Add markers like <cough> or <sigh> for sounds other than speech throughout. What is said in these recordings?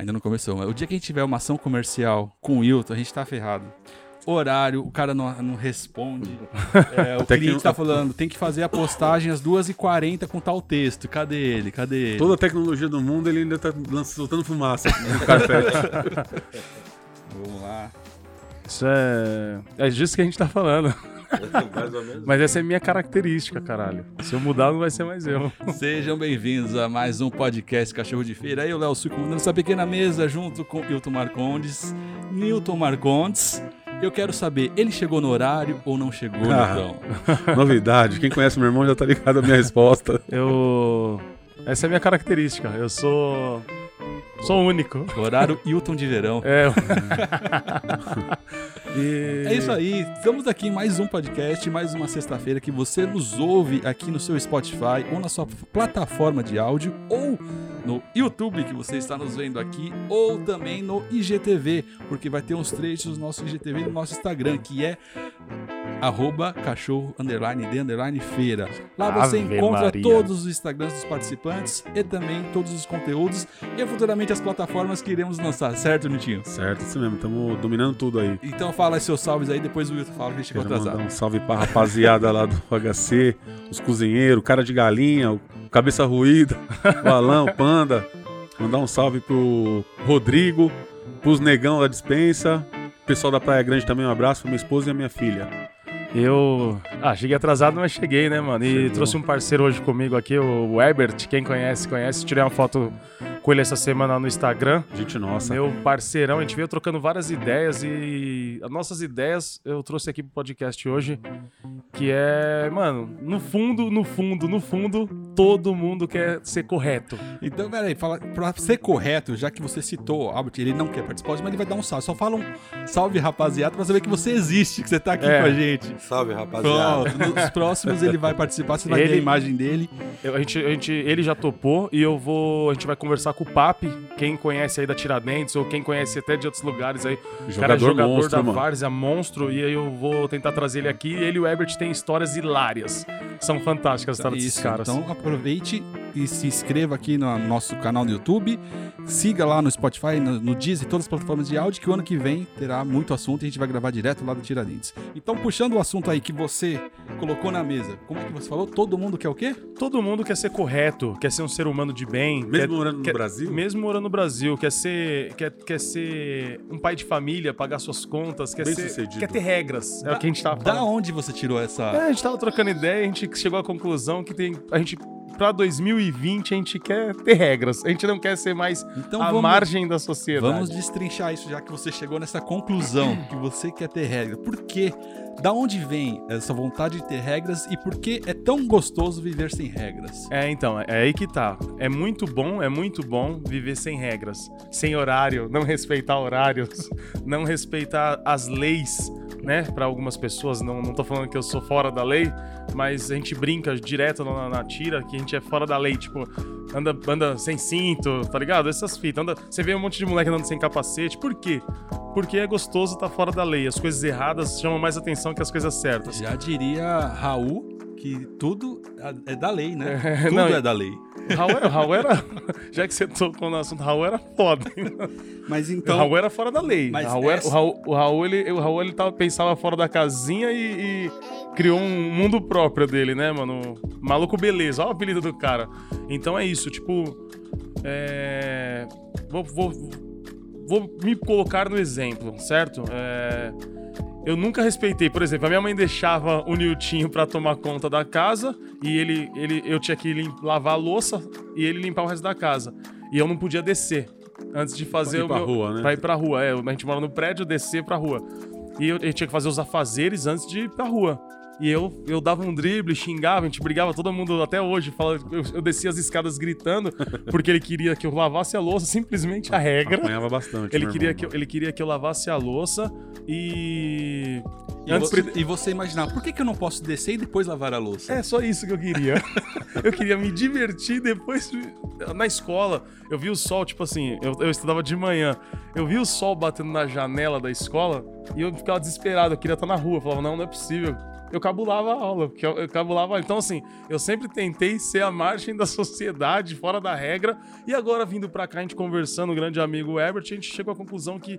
Ainda não começou, mas o dia que a gente tiver uma ação comercial com o Wilton, a gente tá ferrado. Horário, o cara não, não responde. <laughs> É, o Até que cliente não- tá falando, tem que fazer a postagem às 2h40 com tal texto. Cadê ele? Cadê ele? Toda a tecnologia do mundo, ele ainda tá soltando fumaça no carpete. <laughs> Vamos lá. Isso é. É disso que a gente tá falando. Mais ou menos. Mas essa é minha característica, caralho. Se eu mudar, não vai ser mais eu. <laughs> Sejam bem-vindos a mais um podcast Cachorro de Feira. Eu, Léo, Sul, comandando essa pequena mesa junto com Hilton Marcondes. Newton Marcondes. Eu quero saber, ele chegou no horário ou não chegou, Ah. Newton? <laughs> Novidade. Quem conhece meu irmão já tá ligado à minha resposta. Eu. Essa é a minha característica. Eu sou. Sou único. Horário Hilton de verão. É. <laughs> E- É isso aí, estamos aqui em mais um podcast, mais uma sexta-feira que você nos ouve aqui no seu Spotify ou na sua plataforma de áudio ou no YouTube que você está nos vendo aqui ou também no IGTV, porque vai ter uns trechos do nosso IGTV no nosso Instagram, que é arroba cachorro underline de underline feira. Lá você Ave encontra Maria. todos os Instagrams dos participantes e também todos os conteúdos e futuramente as plataformas que iremos lançar, certo, Nitinho? Certo, isso mesmo. Estamos dominando tudo aí. Então fala seus salves aí, depois o Wilton fala que a gente Quero mandar atrasado. um salve pra rapaziada lá do HC, os cozinheiros, cara de galinha, o cabeça ruída, <laughs> o Alão, o Panda. Mandar um salve pro Rodrigo, pros negão da dispensa, pessoal da Praia Grande também, um abraço pra minha esposa e a minha filha. Eu. Ah, cheguei atrasado, mas cheguei, né, mano? E Chegou. trouxe um parceiro hoje comigo aqui, o Herbert. Quem conhece, conhece. Tirei uma foto com ele essa semana no Instagram. Gente nossa. Meu parceirão, a gente veio trocando várias ideias e as nossas ideias eu trouxe aqui pro podcast hoje, que é, mano, no fundo, no fundo, no fundo, todo mundo quer ser correto. Então, peraí, fala, pra ser correto, já que você citou o Albert, ele não quer participar, mas ele vai dar um salve. Só fala um salve, rapaziada, pra saber que você existe, que você tá aqui É. com a gente. Salve, rapaziada. Pronto, nos próximos ele vai participar, você vai ver a Ele- imagem dele. Eu- a gente, a gente, ele já topou e eu vou, a gente vai conversar com o Papi, quem conhece aí da Tiradentes ou quem conhece até de outros lugares aí. O cara é Jogador jogador monstro, da mano. Várzea, monstro, e aí eu vou tentar trazer ele aqui. Ele e o Herbert têm histórias hilárias. São fantásticas as histórias desses caras. então aproveite e se inscreva aqui no nosso canal no YouTube. Siga lá no Spotify, no, no Deezer, todas as plataformas de áudio, que o ano que vem terá muito assunto e a gente vai gravar direto lá do Tiradentes. Então, puxando o assunto aí que você colocou na mesa, como é que você falou? Todo mundo quer o quê? Todo mundo quer ser correto, quer ser um ser humano de bem. Mesmo quer, morando no quer- Brasil? Mesmo morando no Brasil, quer ser, quer, quer ser um pai de família, pagar suas contas, quer, ser, Bem-sucedido. quer ter regras. É o que a gente tava Da falando. onde você tirou essa. É, a gente tava trocando ideia, a gente chegou à conclusão que tem. A gente. Pra 2020 a gente quer ter regras. A gente não quer ser mais Então a vamos- margem da sociedade. Vamos destrinchar isso, já que você chegou nessa conclusão <laughs> que você quer ter regras. Por quê? Da onde vem essa vontade de ter regras e por que é tão gostoso viver sem regras? É, então, é aí que tá. É muito bom, é muito bom viver sem regras, sem horário, não respeitar horários, <laughs> não respeitar as leis, né? Pra algumas pessoas, não, não tô falando que eu sou fora da lei, mas a gente brinca direto na, na tira que a gente é fora da lei, tipo, anda, anda sem cinto, tá ligado? Essas fitas. Anda, você vê um monte de moleque andando sem capacete, por quê? Porque é gostoso tá fora da lei. As coisas erradas chamam mais atenção que as coisas certas. Já diria Raul que tudo é da lei, né? <laughs> É, tudo não, é da lei. O Raul Raul era. <laughs> Já que você tocou no assunto, Raul era foda. hein? Mas o então. Raul era fora da lei. Mas o Raul, era- essa- o Raul, o Raul, ele, o Raul ele tava, pensava fora da casinha e, e criou um mundo próprio dele, né, mano? Maluco beleza, olha o apelido do cara. Então é isso, tipo. É. Vou, vou, vou me colocar no exemplo, certo? É. Eu nunca respeitei, por exemplo, a minha mãe deixava o Niltinho pra tomar conta da casa e ele, ele, eu tinha que lavar a louça e ele limpar o resto da casa. E eu não podia descer antes de fazer Pra ir o pra meu, rua, né? Pra ir pra rua, é. A gente mora no prédio, descer pra rua. E eu, eu tinha que fazer os afazeres antes de ir pra rua. E eu, eu dava um drible, xingava, a gente brigava, todo mundo até hoje. Fala, eu, eu descia as escadas gritando, porque ele queria que eu lavasse a louça, simplesmente a regra. Apanhava bastante. Ele meu queria, irmão, que eu, ele queria que eu lavasse a louça e. E, Antes você, e você imaginar, por que, que eu não posso descer e depois lavar a louça? É só isso que eu queria. <laughs> eu queria me divertir depois. Na escola, eu vi o sol, tipo assim, eu, eu estudava de manhã. Eu vi o sol batendo na janela da escola e eu ficava desesperado. Eu queria estar na rua. Eu falava, não, não é possível eu cabulava a aula. Porque eu, eu cabulava. Então, assim, eu sempre tentei ser a margem da <laughs> sociedade, fora da regra. E agora, vindo pra cá, a gente conversando, o grande amigo Herbert, a gente chegou à conclusão que.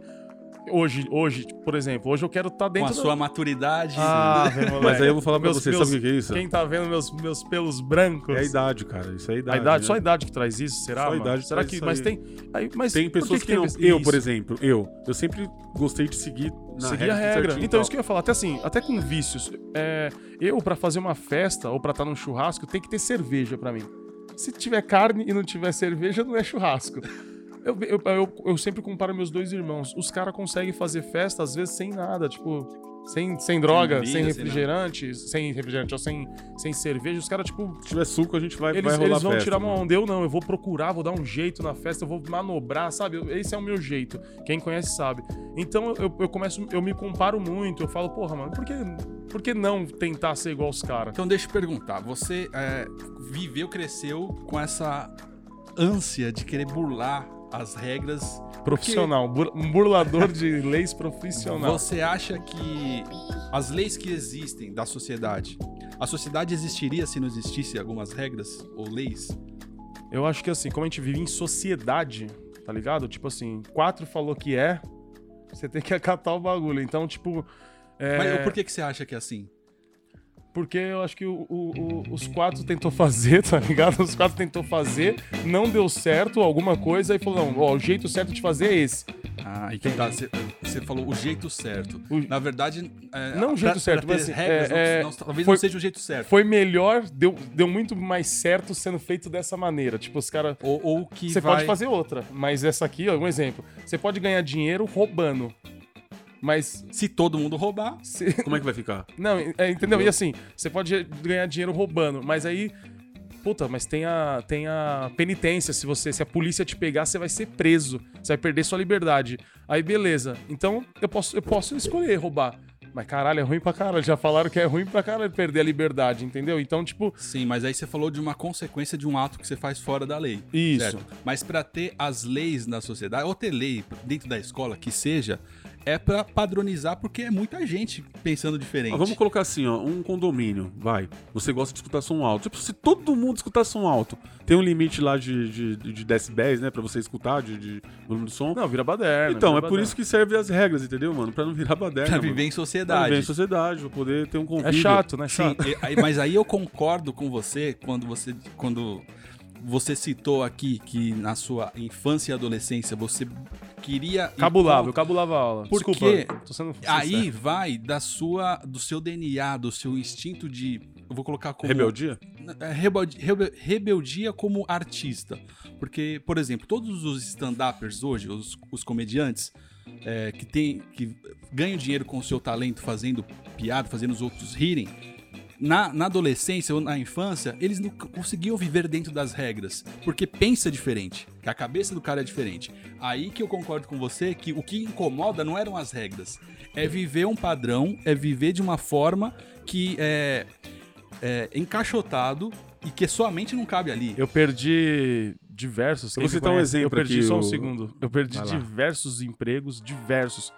Hoje, hoje, por exemplo, hoje eu quero estar Com dentro a da- sua maturidade. Ah, velho, Mas aí eu vou falar pra Meus- você, meus- sabe o que que é isso? Quem tá vendo meus, meus pelos brancos? É a idade, cara. Isso é a idade. A idade, né? só a idade que traz isso, será? Só a idade será traz que. isso Mas aí. tem. Aí, mas Tem pessoas que, tem não. Eu, isso? por exemplo, eu. Eu sempre gostei de seguir na Seguir a regra. regra. certinho e Então, tal. isso que eu ia falar, até assim, até com vícios. É, eu, pra fazer uma festa ou pra estar num churrasco, tem que ter cerveja pra mim. Se tiver carne e não tiver cerveja, não é churrasco. Eu, eu, eu, eu sempre comparo meus dois irmãos. Os caras conseguem fazer festa, às vezes, sem nada, tipo. Sem, sem droga, bebida, sem sem refrigerante, sem refrigerante ou sem, sem cerveja. Os caras, tipo, Se tiver suco, a gente vai, eles, vai rolar eles vão festa, tirar uma mano. onda. Eu não, eu vou procurar, vou dar um jeito na festa, eu vou manobrar, sabe? Esse é o meu jeito. Quem conhece sabe. Então eu, eu começo, eu me comparo muito. Eu falo, porra, mano, por que, por que não tentar ser igual os caras? Então deixa eu perguntar, você é, viveu, cresceu com essa ânsia de querer burlar as regras. Profissional, bur- um burlador de <laughs> leis profissional. Você acha que as leis que existem da sociedade, a sociedade existiria se não existisse algumas regras ou leis? Eu acho que assim, como a gente vive em sociedade, tá ligado? Tipo assim, quatro falou que é, você tem que acatar o bagulho. Então, tipo. É... Mas por que, que você acha que é assim? Porque eu acho que o- o- o- os quatro tentou fazer, tá ligado? Os quatro tentou fazer, não deu certo alguma coisa e falou: não, ó, o jeito certo de fazer é esse. Ah, e que tá, você, falou o jeito certo. Na verdade, é, Não o jeito pra- certo, pra mas assim, regras, é- não- é- não- talvez foi- não seja o jeito certo. Foi melhor, deu, deu muito mais certo sendo feito dessa maneira. Tipo, os caras. Ou, ou que Você vai... pode fazer outra, mas essa aqui, ó, um exemplo. Você pode ganhar dinheiro roubando. Mas. Se todo mundo roubar, se- <laughs> Como é que vai ficar? Não, é, entendeu? E assim, você pode ganhar dinheiro roubando, mas aí. Puta, mas tem a, tem a penitência. Se você, se a polícia te pegar, você vai ser preso. Você vai perder sua liberdade. Aí, beleza. Então, eu posso, eu posso escolher roubar. Mas caralho, é ruim pra caralho. Já falaram que é ruim pra caralho perder a liberdade, entendeu? Então, tipo, sim, mas aí você falou de uma consequência de um ato que você faz fora da lei. Isso. certo? Mas pra ter as leis na sociedade, ou ter lei dentro da escola, que seja, é pra padronizar, porque é muita gente pensando diferente. Ah, vamos colocar assim, ó, um condomínio, vai. Você gosta de escutar som alto. Tipo, se todo mundo escutar som alto, tem um limite lá de, de, de decibéis, né, pra você escutar, de, de volume do som. não, vira baderna. então, vira é por baderna. isso que servem as regras, entendeu, mano? Pra não virar baderna. Pra mano. viver em Pra sociedade. viver em sociedade, pra poder ter um É convívio. chato, né? Sim, Chato. aí- mas aí eu concordo com você quando você quando você citou aqui que na sua infância e adolescência você queria Cabulava, eu cabulava a aula. Porque Desculpa, tô sendo aí vai da sua do seu DNA, do seu instinto de eu vou colocar como Rebeldia? é, rebeldi- rebe- rebeldia como artista. Porque, por exemplo, todos os stand-uppers hoje, os, os comediantes, é, que, tem, que ganham dinheiro com o seu talento fazendo piada, fazendo os outros rirem, na, na adolescência ou na infância, eles não conseguiam viver dentro das regras, porque pensa diferente, que a cabeça do cara é diferente. Aí que eu concordo com você que o que incomoda não eram as regras, é viver um padrão, é viver de uma forma que é, é encaixotado e que sua mente não cabe ali. Eu perdi diversos. Eu quem vou citar um exemplo Eu perdi aqui, só um o- segundo. Eu perdi diversos empregos, diversos.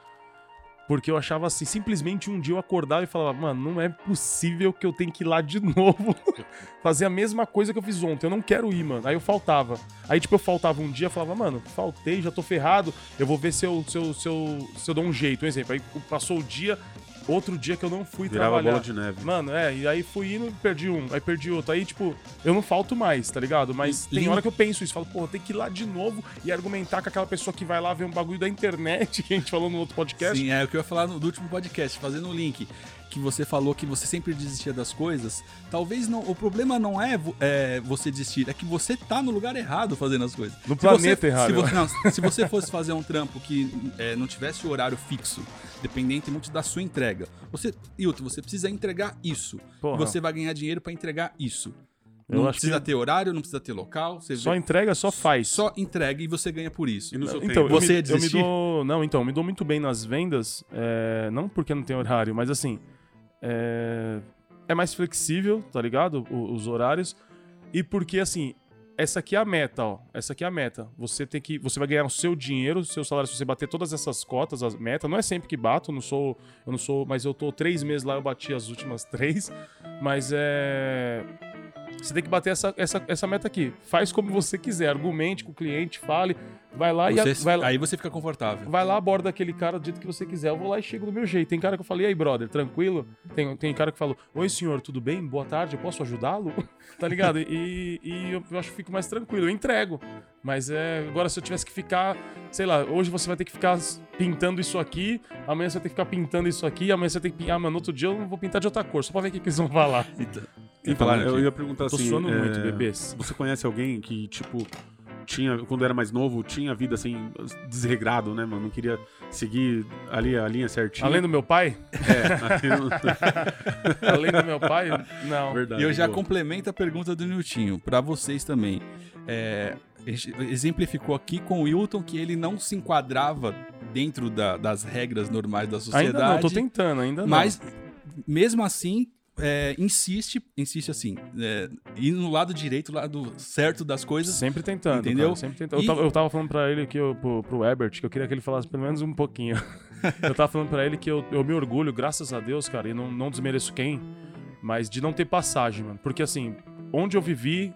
Porque eu achava assim, simplesmente um dia eu acordava e falava, mano, não é possível que eu tenha que ir lá de <laughs> novo fazer a mesma coisa que eu fiz ontem. Eu não quero ir, mano. Aí eu faltava. Aí, tipo, eu faltava um dia, eu falava, mano, faltei, já tô ferrado. Eu vou ver se eu, se eu, se eu, se eu dou um jeito. Um exemplo. Aí passou o dia, outro dia que eu não fui Virava trabalhar. bola de neve. Mano, é, e aí fui indo, perdi um, aí perdi outro. Aí, tipo, eu não falto mais, tá ligado? Mas tem hora que eu penso isso, falo, pô, tem que ir lá de novo e argumentar com aquela pessoa que vai lá ver um bagulho da internet, <laughs> que a gente falou no outro podcast. Sim, é o que eu ia falar no, do último podcast, fazendo o link. Que você falou que você sempre desistia das coisas. Talvez não. O problema não é, é você desistir, é que você tá no lugar errado fazendo as coisas. No Se planeta você, errado. Se você, não, se você fosse fazer um trampo que é, não tivesse o horário fixo, dependente muito da sua entrega. Você, Hilton, você precisa entregar isso. Porra. E você vai ganhar dinheiro pra entregar isso. Eu não precisa que- ter horário, não precisa ter local. Você Só vê- entrega, só faz. só entrega e você ganha por isso. E no seu Então, tempo? eu Você me, ia eu me desistir? dou. Não, então, eu me dou muito bem nas vendas. é, não porque não tem horário, mas assim. É, é mais flexível, tá ligado? O- os horários. E porque, assim, essa aqui é a meta, ó. Essa aqui é a meta. Você tem que, você vai ganhar o seu dinheiro, o seu salário se você bater todas essas cotas, as metas. Não é sempre que bato, não sou, eu não sou, mas eu tô três meses lá, eu bati as últimas três. Mas é, você tem que bater essa, essa, essa meta aqui. Faz como você quiser, argumente com o cliente, fale, vai lá e Você- vai lá. Aí você fica confortável. Vai lá, aborda aquele cara do jeito que você quiser. Eu vou lá e chego do meu jeito. Tem cara que eu falei, e aí, brother, tranquilo? Tem, tem cara que falou, oi, senhor, tudo bem? Boa tarde, eu posso ajudá-lo? <laughs> tá ligado? E, e eu, eu acho que fico mais tranquilo. Eu entrego. Mas é. Agora, se eu tivesse que ficar, sei lá, hoje você vai ter que ficar pintando isso aqui, amanhã você vai ter que ficar pintando isso aqui, amanhã você vai ter que pintar, ah, mano, outro dia eu vou pintar de outra cor, só pra ver o que, que eles vão falar. Então, Então, falando eu aqui. ia perguntar Tô assim. suando é, muito, bebês. Você conhece alguém que, tipo, tinha, quando era mais novo, tinha vida assim, desregrado, né, mano? Não queria seguir ali a linha certinha. Além do meu pai? É, <laughs> Além do meu pai? Não. verdade. E eu já boa. complemento a pergunta do Niltinho, pra vocês também. É, exemplificou aqui com o Wilton que ele não se enquadrava dentro da- das regras normais da sociedade. Ainda não, tô tentando, ainda não. Mas, mesmo assim, é, insiste, insiste assim, é, ir no lado direito, lado certo das coisas. Sempre tentando, Entendeu? cara, sempre tentando. E- Eu, tava, eu tava falando pra ele que eu, pro, pro Ebert, que eu queria que ele falasse pelo menos um pouquinho. <laughs> eu tava falando pra ele que eu, eu me orgulho, graças a Deus, cara, e não, não desmereço quem, mas de não ter passagem, mano. Porque assim, onde eu vivi,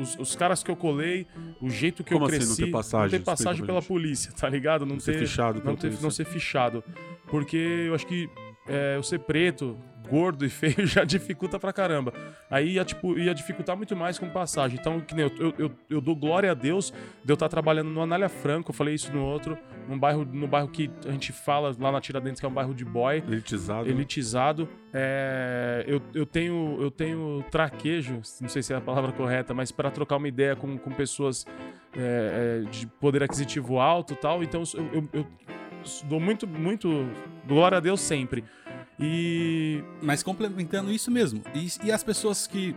os, os caras que eu colei, o jeito que Como eu assim, cresci. não ter passagem? Não ter passagem pela gente. polícia, tá ligado? Não, Não ser ter fichado não, ter, não ser fichado. Porque eu acho que é, eu ser preto, gordo e feio <laughs> já dificulta pra caramba. Aí ia, tipo, ia dificultar muito mais com passagem. Então, que nem eu, eu, eu, eu dou glória a Deus de eu estar trabalhando no Anália Franco, eu falei isso no outro, num bairro, no bairro que a gente fala lá na Tiradentes, que é um bairro de boy Elitizado. elitizado. É, eu, eu tenho eu tenho traquejo, não sei se é a palavra correta, mas para trocar uma ideia com, com pessoas é, é, de poder aquisitivo alto e tal. Então eu, eu, eu dou muito, muito glória a Deus sempre. E Mas complementando isso mesmo. E, e as pessoas que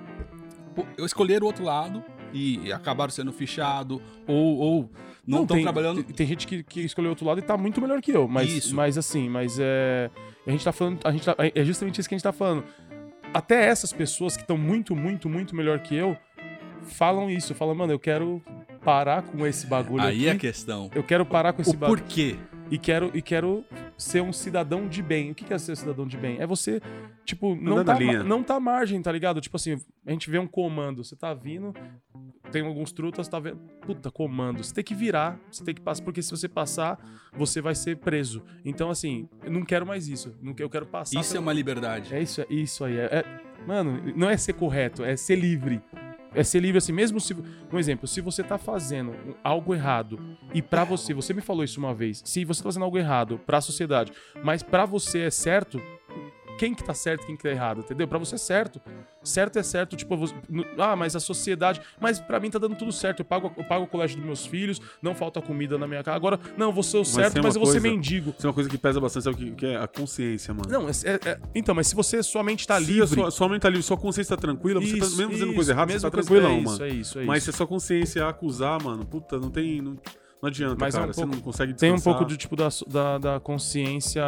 escolheram o outro lado e acabaram sendo fichado ou, ou não estão trabalhando. Tem, tem gente que, que escolheu outro lado e tá muito melhor que eu. Mas, Isso. mas assim, mas é. A gente tá falando. A gente tá- é justamente isso que a gente tá falando. Até essas pessoas que estão muito, muito, muito melhor que eu falam isso. Falam, mano, eu quero parar com esse bagulho Aí é a aqui. questão. Eu quero parar com esse O bagulho. porquê? E quero, e quero ser um cidadão de bem. O que é ser um cidadão de bem? É você, tipo, não Andando tá, linha. não tá à margem, tá ligado? Tipo assim, a gente vê um comando, você tá vindo, tem alguns trutas, tá vendo. Puta, comando. Você tem que virar, você tem que passar, porque se você passar, você vai ser preso. Então, assim, eu não quero mais isso. Não Eu quero passar. Isso é pelo- uma liberdade. é isso, é isso aí. É, é- mano, não é ser correto, é ser livre. É ser livre assim, mesmo se. Um exemplo, se você tá fazendo algo errado e pra você, você me falou isso uma vez, se você tá fazendo algo errado pra sociedade, mas pra você é certo, quem que tá certo e quem que tá errado, entendeu? Pra você é certo. Certo é certo, tipo, você- ah, mas a sociedade. Mas pra mim tá dando tudo certo. Eu pago, eu pago o colégio dos meus filhos, não falta comida na minha casa. Agora, não, eu vou ser o certo, mas uma eu vou ser mendigo. Isso é uma coisa que pesa bastante, sabe o que, é a consciência, mano. Não, é- é- é- então, mas se você sua mente tá Se livre. sua, sua mente tá livre, sua consciência tá tranquila, você tá, Isso, mesmo fazendo isso, coisa errada, você tá coisa- tranquilão, é isso, mano. É isso, é Mas isso. se a sua consciência acusar, mano, puta, não tem. Não, não adianta, Mas é um cara. pouco- você não consegue Tem um descansar. pouco de, tipo, da, da, da consciência.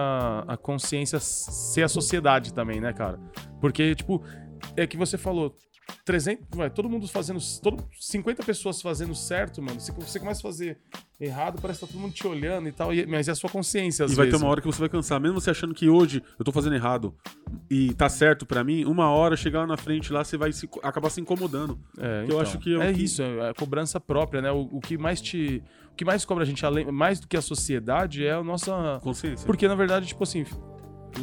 A consciência ser a sociedade também, né, cara? Porque, tipo, é que você falou. 300, vai, todo mundo fazendo. Todo, 50 pessoas fazendo certo, mano. Se você começa a fazer errado, parece que tá todo mundo te olhando e tal. e- mas é a sua consciência, às E vai vezes. ter uma hora que você vai cansar. Mesmo você achando que hoje eu tô fazendo errado e tá certo pra mim, uma hora chegar lá na frente lá, você vai se- acabar se incomodando. É, eu acho que é o é que- isso, é a cobrança própria, né? O, o que mais te. O que mais cobra a gente, além, mais do que a sociedade, é a nossa. Consciência. Porque, na verdade, tipo assim.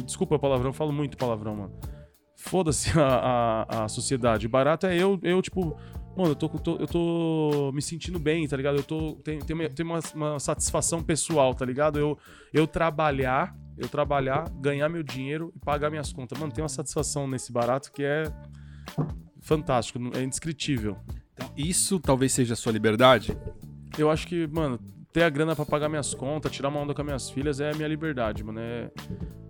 Desculpa o palavrão, eu falo muito palavrão, mano. Foda-se a, a, a sociedade. Barato é eu, eu tipo. Mano, eu tô, tô- eu tô me sentindo bem, tá ligado? Eu tô. Tenho, tenho, uma- tenho uma, uma satisfação pessoal, tá ligado? Eu, eu trabalhar, eu trabalhar, ganhar meu dinheiro e pagar minhas contas. Mano, tem uma satisfação nesse barato que é fantástico, é indescritível. Então, isso talvez seja a sua liberdade. Eu acho que, mano, ter a grana pra pagar minhas contas, tirar uma onda com as minhas filhas é a minha liberdade, mano. É,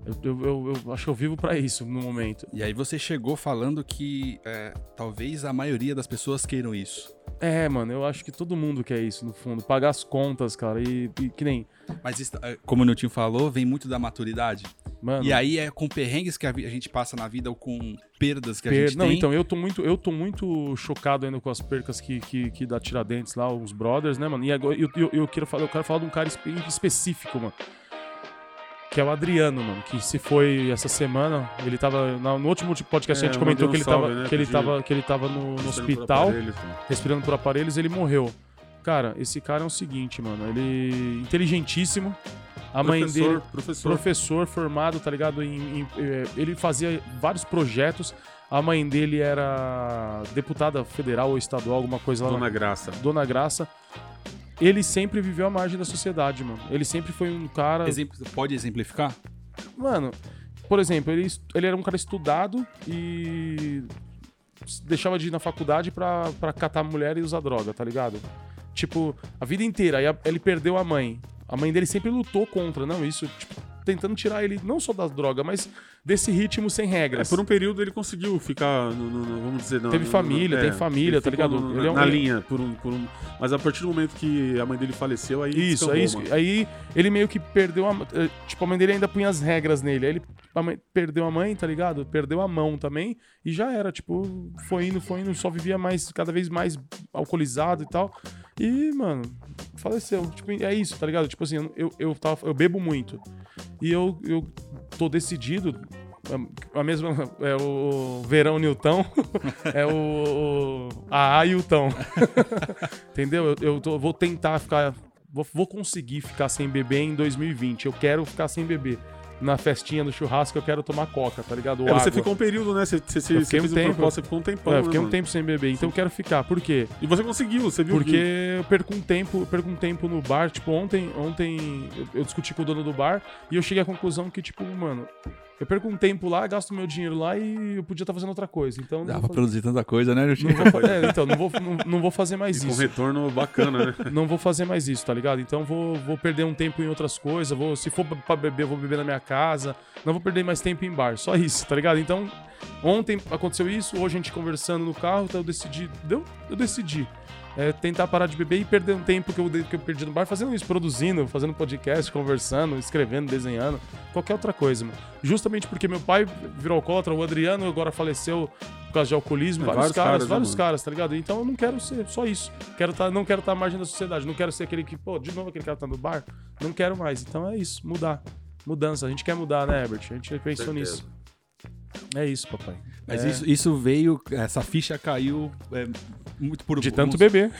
eu, eu, eu- eu acho que eu vivo pra isso no momento. E aí você chegou falando que é, talvez a maioria das pessoas queiram isso. É, mano, eu acho que todo mundo quer isso, no fundo. Pagar as contas, cara. E, e que nem. Mas isso, é, como o Nilton falou, vem muito da maturidade. Mano, E aí é com perrengues que a a gente passa na vida ou com perdas que a per- gente Não, tem. então, eu tô muito, eu tô muito chocado ainda com as percas que, que, que dá Tiradentes lá, os brothers, né, mano? E agora eu, eu, eu quero falar, eu quero falar de um cara espe- específico, mano. Que é o Adriano, mano, que se foi essa semana. Ele tava. No último podcast É, a gente comentou que ele, salve, tava, né, que, ele tava, que ele tava no, no por hospital, aparelhos, mano. respirando por aparelhos, ele morreu. Cara, esse cara é o seguinte, mano. Ele. inteligentíssimo. A mãe Professor, dele Professor. professor formado, tá ligado? Em, em- eh, ele fazia vários projetos. A mãe dele era deputada federal ou estadual, alguma coisa lá. Dona na- Graça. Dona Graça. Ele sempre viveu à margem da sociedade, mano. Ele sempre foi um cara. Exemplo- pode exemplificar? Mano, por exemplo, ele, ele era um cara estudado e deixava de ir na faculdade pra, pra catar mulher e usar droga, tá ligado? Tipo, a vida inteira. Aí ele perdeu a mãe. A mãe dele sempre lutou contra, não, isso, tipo, tentando tirar ele não só da droga, mas desse ritmo sem É, regras. por um período ele conseguiu ficar, no, no- vamos dizer... no- Teve no- família, é, tem família, ele tá ligado? no- Ele é um- na linha, por um, por um... Mas a partir do momento que a mãe dele faleceu, aí Isso, aí, isso- mano. aí ele meio que perdeu a. eh, Tipo, a mãe dele ainda punha as regras nele. Aí ele a mãe- perdeu a mãe, tá ligado? Perdeu a mão também. E já era, tipo, foi indo, foi indo, só vivia mais, cada vez mais alcoolizado e tal. E, mano, faleceu. Tipo, é isso, tá ligado? Tipo assim, eu, eu, tava, eu bebo muito. E eu, eu tô decidido. A a mesma. É o Verão Newton. <laughs> é o. o Tão. <laughs> Entendeu? Eu, eu tô- vou tentar ficar. Vou, vou conseguir ficar sem beber em 2020. Eu quero ficar sem beber. Na festinha, no churrasco, eu quero tomar coca, tá ligado? Ou É, você ficou um período, né? Você, você, você, você um fez um tempo. propósito, você ficou um tempão, É, eu né, fiquei um mano? tempo sem beber, então eu quero ficar. Por quê? E você conseguiu, você viu Porque que... eu perco um tempo, perco um tempo no bar. Tipo, ontem, ontem eu, eu discuti com o dono do bar e eu cheguei à conclusão que, tipo, mano, eu perco um tempo lá, gasto meu dinheiro lá e eu podia estar fazendo outra coisa. Então, não Dá pra fazer- produzir tanta coisa, né, não vou é, então, não vou, não, não vou fazer mais Com um isso. retorno bacana, né? <laughs> Não vou fazer mais isso, tá ligado? Então vou, vou perder um tempo em outras coisas. Vou, se for pra beber, eu vou beber na minha casa. Não vou perder mais tempo em bar. Só isso, tá ligado? Então, ontem aconteceu isso, hoje a gente conversando no carro, então eu decidi. Deu? Eu decidi. É, tentar parar de beber e perder um tempo que eu, que eu perdi no bar fazendo isso, produzindo, fazendo podcast, conversando, escrevendo, desenhando, qualquer outra coisa, mano. Justamente porque meu pai virou alcoólatra, o Adriano agora faleceu por causa de alcoolismo, É, vários, vários caras, caras, né, vários mano? caras, tá ligado? Então eu não quero ser só isso. Quero tá, não quero estar à margem da sociedade, não quero ser aquele que, pô, de novo aquele cara que tá no bar. Não quero mais. Então é isso, mudar. Mudança. A gente quer mudar, né, Herbert? A gente pensou Certeza. nisso. É isso, papai. Mas É. isso, isso veio, essa ficha caiu é, muito por De tanto alguns, beber.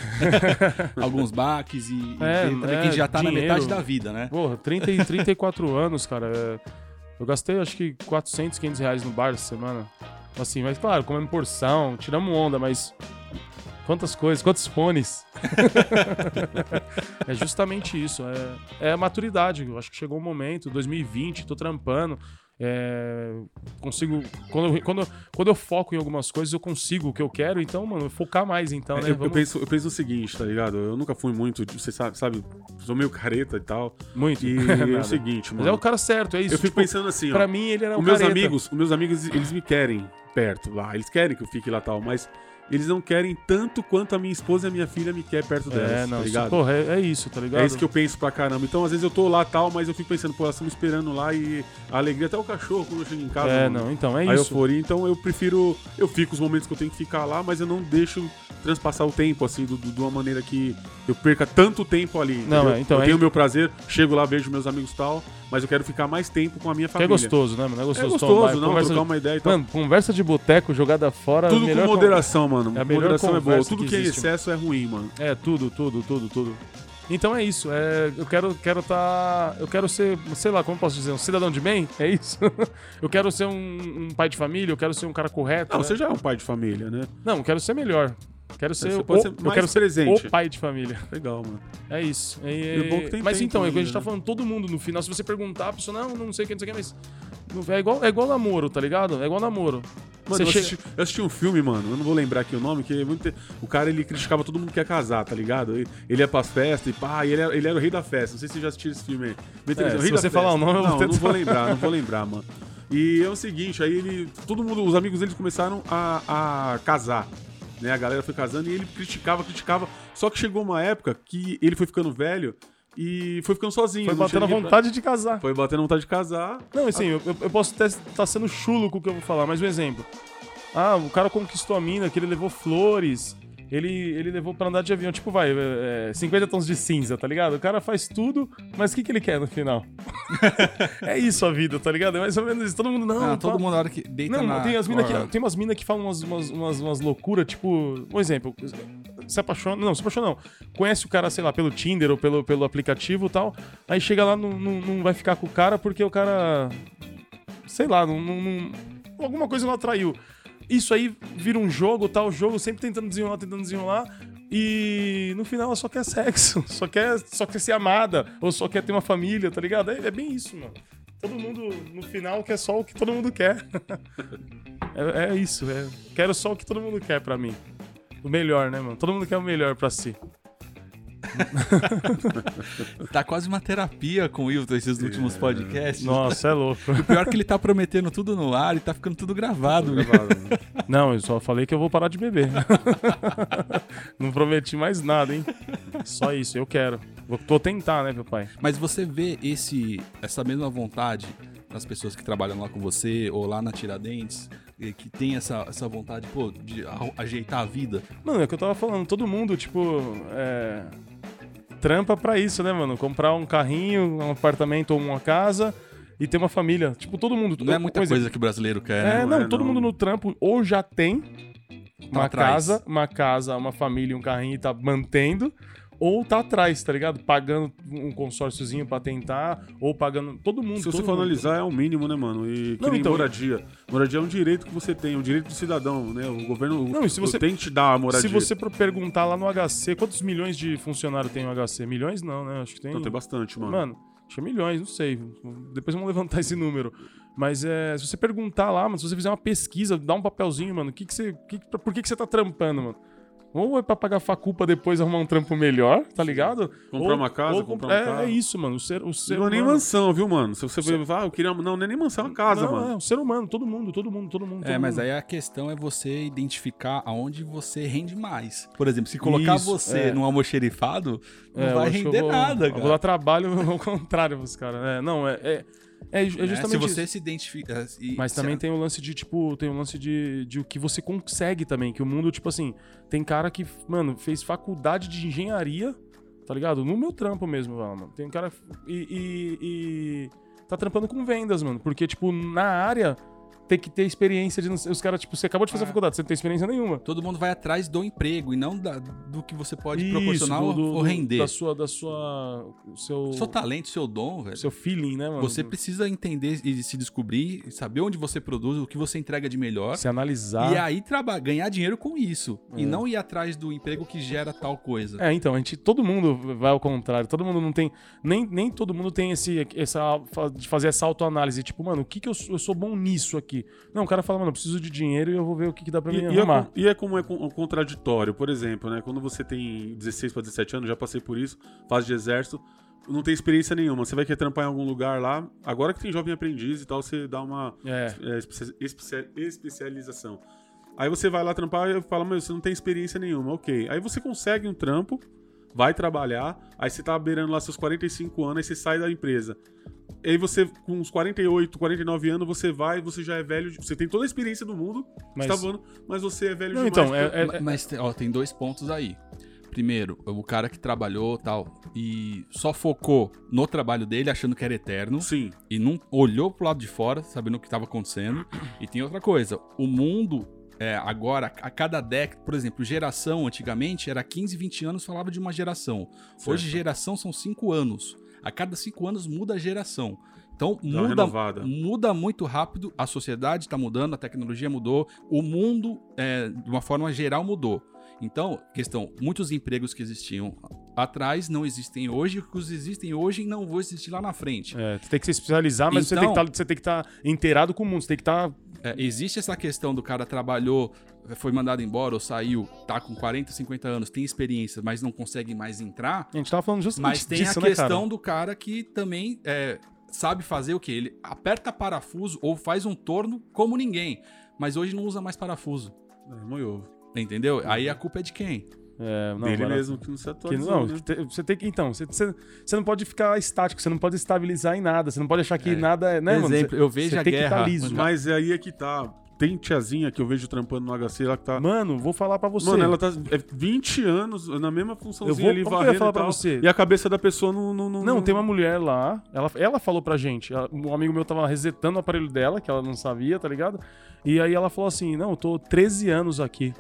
<laughs> alguns baques e, e É, também é, a gente já tá dinheiro. na metade da vida, né? Porra, 30 e 34 <laughs> anos, cara. é, Eu gastei acho que 400, 500 reais no bar essa semana. Assim, mas claro, comendo porção, tiramos onda, mas. Quantas coisas, quantos fones. <laughs> é justamente isso. É, é a maturidade. Eu acho que chegou o momento, 2020, tô trampando. É, consigo. Quando eu, quando, eu- quando eu foco em algumas coisas, eu consigo o que eu quero, então, mano, focar mais, então, né? É, eu, eu Vamos- penso, eu penso o seguinte, tá ligado? Eu nunca fui muito, você sabe, sabe sou meio careta e tal. Muito. E <laughs> é o seguinte, Mas mano. é o cara certo, é isso. eu fico tipo, pensando assim, ó. Pra mim, ele era um os meus careta. amigos, os meus amigos, eles me querem perto lá. Eles querem que eu fique lá tal, mas eles não querem tanto quanto a minha esposa e a minha filha me quer perto delas, É, não, tá isso, ligado? porra, é, é isso, tá ligado? É isso que eu penso pra caramba. Então, às vezes eu tô lá tal, mas eu fico pensando, pô, elas estão me esperando lá e a alegria, até o cachorro quando eu chego em casa. É, mano, não, então, é a isso. euforia. Então eu prefiro. Eu fico os momentos que eu tenho que ficar lá, mas eu não deixo transpassar o tempo, assim, do- do- de uma maneira que eu perca tanto tempo ali. Não, é, então, eu é- tenho o meu prazer, chego lá, beijo meus amigos e tal, mas eu quero ficar mais tempo com a minha Que é família. gostoso, né, mano? É É gostoso. gostoso, tomar, não, conversa, trocar uma ideia e tal. Mano, conversa de boteco, jogada fora. Tudo com moderação, mano. é a moderação é boa. Tudo que que, é existe, excesso é ruim, mano. É, tudo, tudo, tudo, tudo. Então é isso. É, eu quero quero tá, eu quero ser, sei lá, como posso dizer, um cidadão de bem? É isso. <laughs> eu quero ser um, um pai de família, eu quero ser um cara correto. Não, né? você já é um pai de família, né? Não, eu quero ser melhor. Quero ser, o, ser eu quero ser o pai de família. <laughs> Legal, mano. É isso. É- que tem mas então, é o que a gente tá né? falando, todo mundo no final, se você perguntar, a pessoa, não, não sei o que, não sei o que, mas. É igual, é igual namoro, tá ligado? É igual namoro. Mano, eu, chega- assisti, eu assisti um filme, mano, eu não vou lembrar aqui o nome, que é muito o cara ele criticava todo mundo que ia casar, tá ligado? Ele, ele ia pras festas e pá, e ele era, ele era o rei da festa. Não sei se você já assistiu esse filme aí. É, se você falar festa. o nome, eu não, não vou lembrar, não vou <laughs> lembrar, mano. E é o seguinte, aí ele. Todo mundo, os amigos deles começaram a, a casar. Né? A galera foi casando e ele criticava, criticava. Só que chegou uma época que ele foi ficando velho e foi ficando sozinho. Foi batendo a vontade de casar. pra- Foi batendo a vontade de casar. Não, assim, eu, eu- eu posso até estar sendo chulo com o que eu vou falar, mas um exemplo. Ah, o cara conquistou a mina, que ele levou flores, ele, ele levou pra andar de avião. Tipo, vai, é, 50 tons de cinza, tá ligado? O cara faz tudo, mas o que, que ele quer no final? <laughs> é isso a vida, tá ligado? É mais ou menos isso. Todo mundo, não, Ah, tá- todo mundo na hora que deita Não, na... tem, as mina que, tem umas minas que falam umas, umas, umas, umas loucuras, tipo, um exemplo, se apaixona, não, se apaixona não, conhece o cara, sei lá, pelo Tinder ou pelo, pelo aplicativo e tal, aí chega lá, não, não, não vai ficar com o cara porque o cara, sei lá, não, não- não- alguma coisa não atraiu. Isso aí vira um jogo, tal, jogo sempre tentando desenrolar, tentando desenrolar, e no final ela só quer sexo, <laughs> só quer, só quer ser amada, ou só quer ter uma família, tá ligado? É, é bem isso, mano. Todo mundo, no final, quer só o que todo mundo quer. <laughs> É, é isso, é. Quero só o que todo mundo quer pra mim. O melhor, né, mano? Todo mundo quer o melhor pra si. <laughs> Tá quase uma terapia com o Wilton esses últimos podcasts. Nossa, é louco. O pior é que ele tá prometendo tudo no ar e tá ficando tudo gravado. meu. <laughs> Não, eu só falei que eu vou parar de beber. <laughs> Não prometi mais nada, hein? Só isso, eu quero. Vou, vou tentar, né, meu pai? Mas você vê esse, essa mesma vontade nas pessoas que trabalham lá com você ou lá na Tiradentes, que tem essa, essa vontade, pô, de ajeitar a vida. Mano, é o que eu tava falando. Todo mundo, tipo, é... Trampa pra isso, né, mano? Comprar um carrinho, um apartamento ou uma casa e ter uma família. Tipo, todo mundo. Não é muita exemplo, coisa que o brasileiro quer, É, né? não, é, todo não. mundo no trampo ou já tem uma atrás. casa, uma casa, uma família, um carrinho e tá mantendo, ou tá atrás, tá ligado? Pagando um consórciozinho pra tentar, ou pagando. Todo mundo. Se você todo for mundo. analisar, é o mínimo, né, mano? E Não, então- moradia. Moradia é um direito que você tem, um direito do cidadão, né? O governo Não, se você- tem que te dar a moradia. Se você perguntar lá no HC, quantos milhões de funcionário tem o HC? Milhões não, né? Acho que tem. Então tem bastante, mano. Mano, acho que é milhões, não sei. Depois vamos <laughs> levantar esse número. Mas é, se você perguntar lá, mano, se você fizer uma pesquisa, dá um papelzinho, mano, que que você, que- por que, que você tá trampando, mano? Ou é pra pagar faculpa depois arrumar um trampo melhor, tá ligado? Comprar Ou- uma casa, ou comprar um é, carro. é isso, mano. O ser, o ser não é nem humano- mansão, viu, mano? Se você ver, ah, eu queria. Não, não é nem mansão, é uma casa, não, mano. É, o ser humano, todo mundo, todo mundo, todo mundo. É, todo mas mundo. aí a questão é você identificar aonde você rende mais. Por exemplo, se colocar Isso, você é. num almoxerifado, não É, vai render vou- nada, Eu cara. vou dar trabalho <laughs> ao contrário pros caras. É, não, é, é, é é Né? justamente Se isso. você se identifica. e- Mas se- também tem o lance de, tipo, tem o lance de, de o que você consegue também. Que o mundo, tipo assim, tem cara que, mano, fez faculdade de engenharia, tá ligado? No meu trampo mesmo, mano. Tem um cara. E, e- e tá trampando com vendas, mano. Porque, tipo, na área tem que ter experiência de. Os caras, tipo, você acabou de fazer Ah. faculdade, você não tem experiência nenhuma. Todo mundo vai atrás do emprego e não da- do que você pode Isso, proporcionar do- ou- do- ou render. Da sua. Da sua seu, Seu talento, seu dom, velho. seu feeling, né, mano? Você precisa entender e se descobrir, saber onde você produz, o que você entrega de melhor. se analisar. E aí ganhar dinheiro com isso. E É. não ir atrás do emprego que gera tal coisa. É, então, a gente, todo mundo vai ao contrário, todo mundo não tem, nem, nem todo mundo tem esse, essa, de fazer essa autoanálise, tipo, mano, o que que eu, sou- eu sou bom nisso aqui? Não, o cara fala, mano, eu preciso de dinheiro e eu vou ver o que, que dá pra E, mim e é, arrumar. com- e é como é con- contraditório, por exemplo, né? Quando você tem 16 para 17 anos, já passei por isso, fase de exército, não tem experiência nenhuma. Você vai querer trampar em algum lugar lá, agora que tem jovem aprendiz e tal, você dá uma É, é, especia- especia- especialização. Aí você vai lá trampar e fala, mas você não tem experiência nenhuma, ok. Aí você consegue um trampo, vai trabalhar, aí você tá beirando lá seus 45 anos, aí você sai da empresa. Aí você, com uns 48, 49 anos, você vai, você já é velho, você tem toda a experiência do mundo, mas... você tá voando, mas você é velho Não, demais. então, é, pra- é- Ma- Mas ó, tem dois pontos aí. Primeiro, o cara que trabalhou tal e só focou no trabalho dele achando que era eterno Sim, e não olhou pro lado de fora sabendo o que estava acontecendo. E tem outra coisa, o mundo é, agora, a cada década, por exemplo, geração antigamente era 15, 20 anos falava de uma geração. Hoje Certo. geração são 5 anos. A cada 5 anos muda a geração. Então muda, muda muito rápido, a sociedade está mudando, a tecnologia mudou, o mundo, é, de uma forma geral, mudou. Então, questão, muitos empregos que existiam atrás não existem hoje, e os que existem hoje não vão existir lá na frente. é, você tem que se especializar, mas você Então- tem que tá- você tem que estar inteirado com o mundo, você tem que estar... É, existe essa questão do cara trabalhou, foi mandado embora ou saiu, tá com 40, 50 anos, tem experiência, mas não consegue mais entrar. A gente tava falando justamente Mas tem disso, a né, questão cara? do cara que também é, sabe fazer o que? Ele aperta parafuso ou faz um torno como ninguém, mas hoje não usa mais parafuso. é, moiou. Entendeu? Aí a culpa é de quem? É, não, Dele mesmo que não se Que atualizou, não, né? que te- você tem que. Então, você, você, você não pode ficar estático, você não pode estabilizar em nada, você não pode achar que É. nada é. Né, mano? Exemplo, Você- eu vejo você a tem que guerra- tá liso. Mas aí é que tá. Tem tiazinha que eu vejo trampando no HC lá que tá. Mano, vou falar pra você. Mano, ela tá é 20 anos na mesma Eu funçãozinha vou- ali, eu ia falar e pra você? E a cabeça da pessoa não... Não, não, Não, tem uma mulher lá, ela, ela falou pra gente, ela- um amigo meu tava resetando o aparelho dela, que ela não sabia, tá ligado? E aí ela falou assim, não, eu tô 13 anos aqui.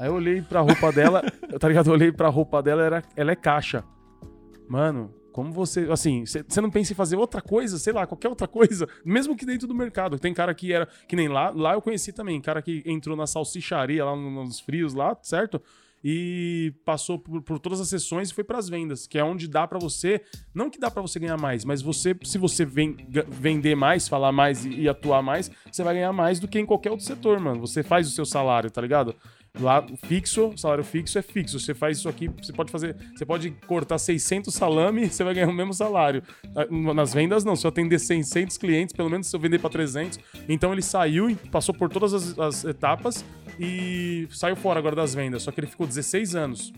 Aí eu olhei pra roupa dela, <laughs> tá ligado? Eu olhei pra roupa dela, era, ela é caixa. Mano, como você, assim, você não pensa em fazer outra coisa, sei lá, qualquer outra coisa, <laughs> mesmo que dentro do mercado. Tem cara que era, que nem lá, lá eu conheci também, cara que entrou na salsicharia lá no- nos frios lá, certo? E passou por, por todas as sessões e foi pras vendas, que é onde dá pra você, não que dá pra você ganhar mais, mas você, se você ga- vender mais, falar mais e, e atuar mais, você vai ganhar mais do que em qualquer outro setor, mano. Você faz o seu salário, tá ligado? Lá, fixo, salário fixo é fixo. Você faz isso aqui, você pode fazer. Você pode cortar 600 salame, <laughs> você vai ganhar o mesmo salário. Ah, Nas vendas, não. Se eu atender 600 clientes, pelo menos se eu vender para 300. Então ele saiu e passou por todas as, as etapas e saiu fora agora das vendas. Só que ele ficou 16 anos.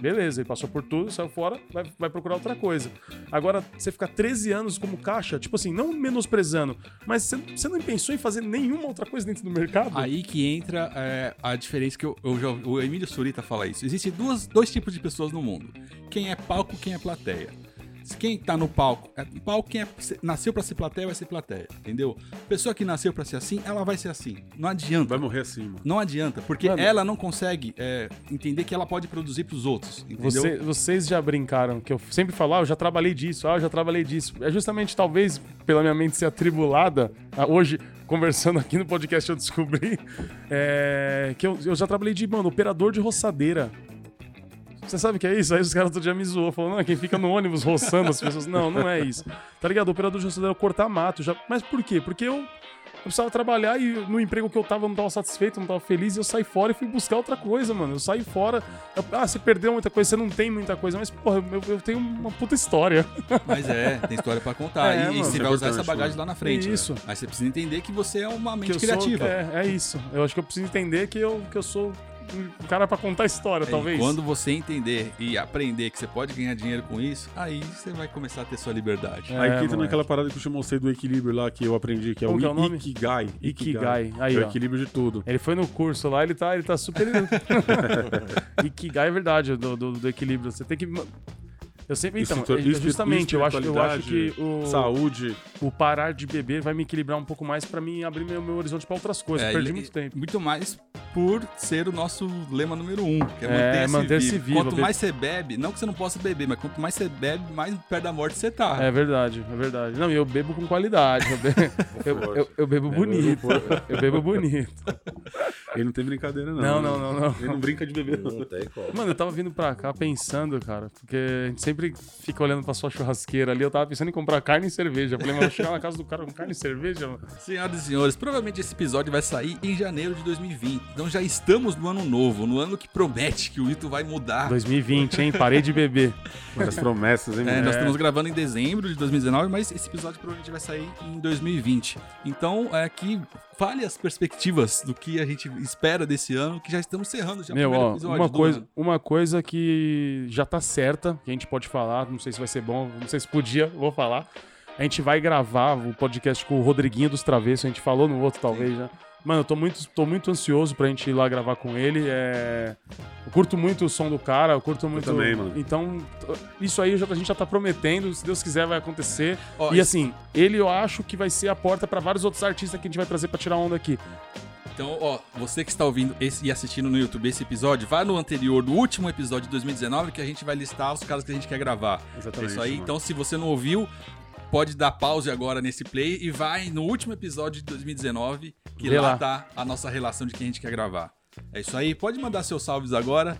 Beleza, ele passou por tudo, saiu fora, vai, vai procurar outra coisa. Agora, você ficar 13 anos como caixa, tipo assim, não menosprezando, mas você, não pensou em fazer nenhuma outra coisa dentro do mercado? Aí que entra é, a diferença que eu, eu já, o Emílio Surita fala isso. Existem duas, dois tipos de pessoas no mundo. Quem é palco, quem é plateia. Se Quem tá no palco, é palco, quem é- nasceu pra ser plateia, vai ser plateia, entendeu? Pessoa que nasceu pra ser assim, ela vai ser assim. Não adianta. Vai morrer assim, mano. Não adianta, porque Mano. ela não consegue é, entender que ela pode produzir pros outros, entendeu? Você- vocês já brincaram, que eu sempre falo, ah, eu já trabalhei disso, ah, eu já trabalhei disso. É justamente, talvez, pela minha mente ser atribulada, ah, hoje, conversando aqui no podcast, eu descobri <laughs> é, que eu, eu já trabalhei de, mano, operador de roçadeira. Você sabe o que é isso? Aí os caras todo dia me zoam, falando, não, é quem fica no ônibus roçando as pessoas. Não, não é isso. Tá ligado? Operador de é cortar mato. Já... Mas por quê? Porque eu, eu precisava trabalhar e no emprego que eu tava eu não tava satisfeito, não tava feliz, e eu saí fora e fui buscar outra coisa, mano. Eu saí fora. eu- ah, você perdeu muita coisa, você não tem muita coisa, mas, porra, eu, eu tenho uma puta história. Mas é, tem história pra contar. É, e, e mano. você Isso é vai usar essa bagagem mano. lá na frente. Isso. Mas você precisa entender que você é uma Que mente eu sou- criativa. é, é isso. Eu acho que eu preciso entender que eu, que eu sou um cara pra contar história, É, talvez. quando você entender e aprender que você pode ganhar dinheiro com isso, aí você vai começar a ter sua liberdade. É, Aí que entra moleque. naquela parada que eu te mostrei do equilíbrio lá que eu aprendi, que é Como o que é o nome? Ikigai. Ikigai. Aí, é o ó. equilíbrio de tudo. Ele foi no curso lá, ele tá, ele tá super. <laughs> <laughs> Ikigai é verdade, do, do, do equilíbrio. Você tem que. Eu sempre. Então, Espiritu- é justamente, eu acho, eu acho que espiritualidade, o, Saúde. o parar de beber vai me equilibrar um pouco mais pra mim abrir meu, meu horizonte pra outras coisas. É, Perdi ele- muito tempo. Muito mais por ser o nosso lema número um, que é, É, manter-se manter-se vivo. vivo, Quanto mais você bebe, não que você não possa beber, mas quanto mais você bebe, mais perto da morte você tá. É verdade, é verdade. Não, e eu bebo com qualidade. Eu, be- <laughs> <laughs> eu, eu- eu bebo bonito. Eu bebo bonito. Ele não tem brincadeira, não. Não, não, não, não. Ele não brinca de beber, não. Não tem como. Mano, eu tava vindo pra cá pensando, cara, porque a gente sempre fica olhando pra sua churrasqueira ali. Eu tava pensando em comprar carne e cerveja. Eu falei, mas eu vou chegar na casa do cara com carne e cerveja, mano. Senhoras e senhores, provavelmente esse episódio vai sair em janeiro de 2020. Então já estamos no ano novo, no ano que promete que o Ito vai mudar. 2020, hein? Parei de beber. <laughs> As promessas, hein, É, nós estamos gravando em dezembro de 2019, mas esse episódio provavelmente vai sair em 2020. Então, é que fale as perspectivas do que a gente espera desse ano, que já estamos cerrando já Meu, ó, uma coisa, ano. uma coisa que já tá certa, que a gente pode falar, não sei se vai ser bom, não sei se podia, <laughs> vou falar. A gente vai gravar o podcast com o Rodriguinho dos Travessos, a gente falou no outro talvez já. Mano, eu tô muito, tô muito ansioso pra gente ir lá gravar com ele. É... Eu curto muito o som do cara, eu curto muito. também, mano. Então, isso aí a gente já tá prometendo, se Deus quiser vai acontecer. Ó, e assim, ele eu acho que vai ser a porta pra vários outros artistas que a gente vai trazer pra tirar onda aqui. Então, ó, você que está ouvindo esse, e assistindo no YouTube esse episódio, vai no anterior, no último episódio de 2019, que a gente vai listar os caras que a gente quer gravar. Exatamente, É isso aí. mano. Então, se você não ouviu, pode dar pause agora nesse play e vai no último episódio de 2019, que Vê lá, lá. tá a nossa relação de quem a gente quer gravar. É isso aí. Pode mandar seus salves agora.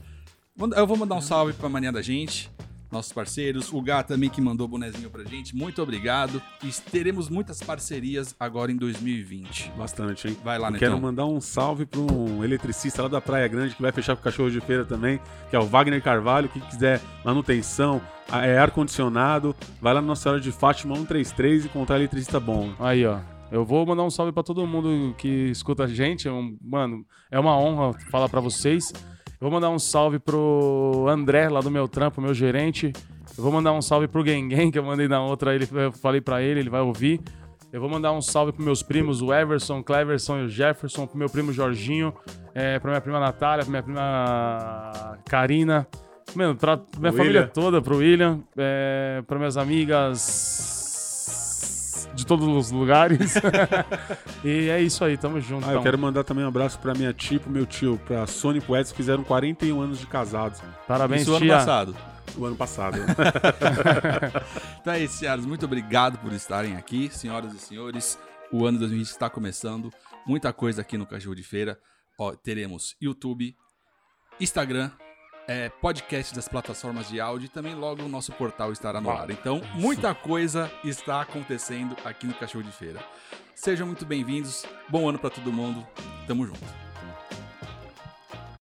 Eu vou mandar um salve pra mania da gente, nossos parceiros. O Gá também que mandou bonezinho pra gente. Muito obrigado. E teremos muitas parcerias agora em 2020. Bastante, hein? Vai lá, Netão. Quero mandar um salve para um eletricista lá da Praia Grande que vai fechar com cachorro de feira também, que é o Wagner Carvalho. Que quiser manutenção, é ar-condicionado, vai lá na Nossa Senhora de Fátima 133 e encontrar eletricista bom. Aí, ó. Eu vou mandar um salve pra todo mundo que escuta a gente. É um- mano, é uma honra falar pra vocês. Eu vou mandar um salve pro André, lá do meu trampo, meu gerente. Eu vou mandar um salve pro Gengen, <laughs> que eu mandei na outra, ele, eu falei pra ele, ele vai ouvir. Eu vou mandar um salve pros meus primos, o Everson, o Cleverson e o Jefferson, pro meu primo Jorginho, é, pra minha prima Natália, pra minha prima Karina, mano, pra minha William. família toda, pro William, é, pra minhas amigas de todos os lugares. <laughs> e é isso aí, tamo junto. Ah, eu então. quero mandar também um abraço pra minha tia, e pro meu tio, pra Sônia e pro Edson, que fizeram 41 anos de casados Parabéns, Isso ano tia. passado. o ano passado. <laughs> Então é isso, senhoras. Muito obrigado por estarem aqui, senhoras e senhores. O ano 2020 está começando. Muita coisa aqui no Cachorro de Feira. Ó, teremos YouTube, Instagram, é, podcast das plataformas de áudio e também logo o nosso portal estará no ar. Então, muita coisa está acontecendo aqui no Cachorro de Feira. Sejam muito bem-vindos. Bom ano para todo mundo. Tamo junto.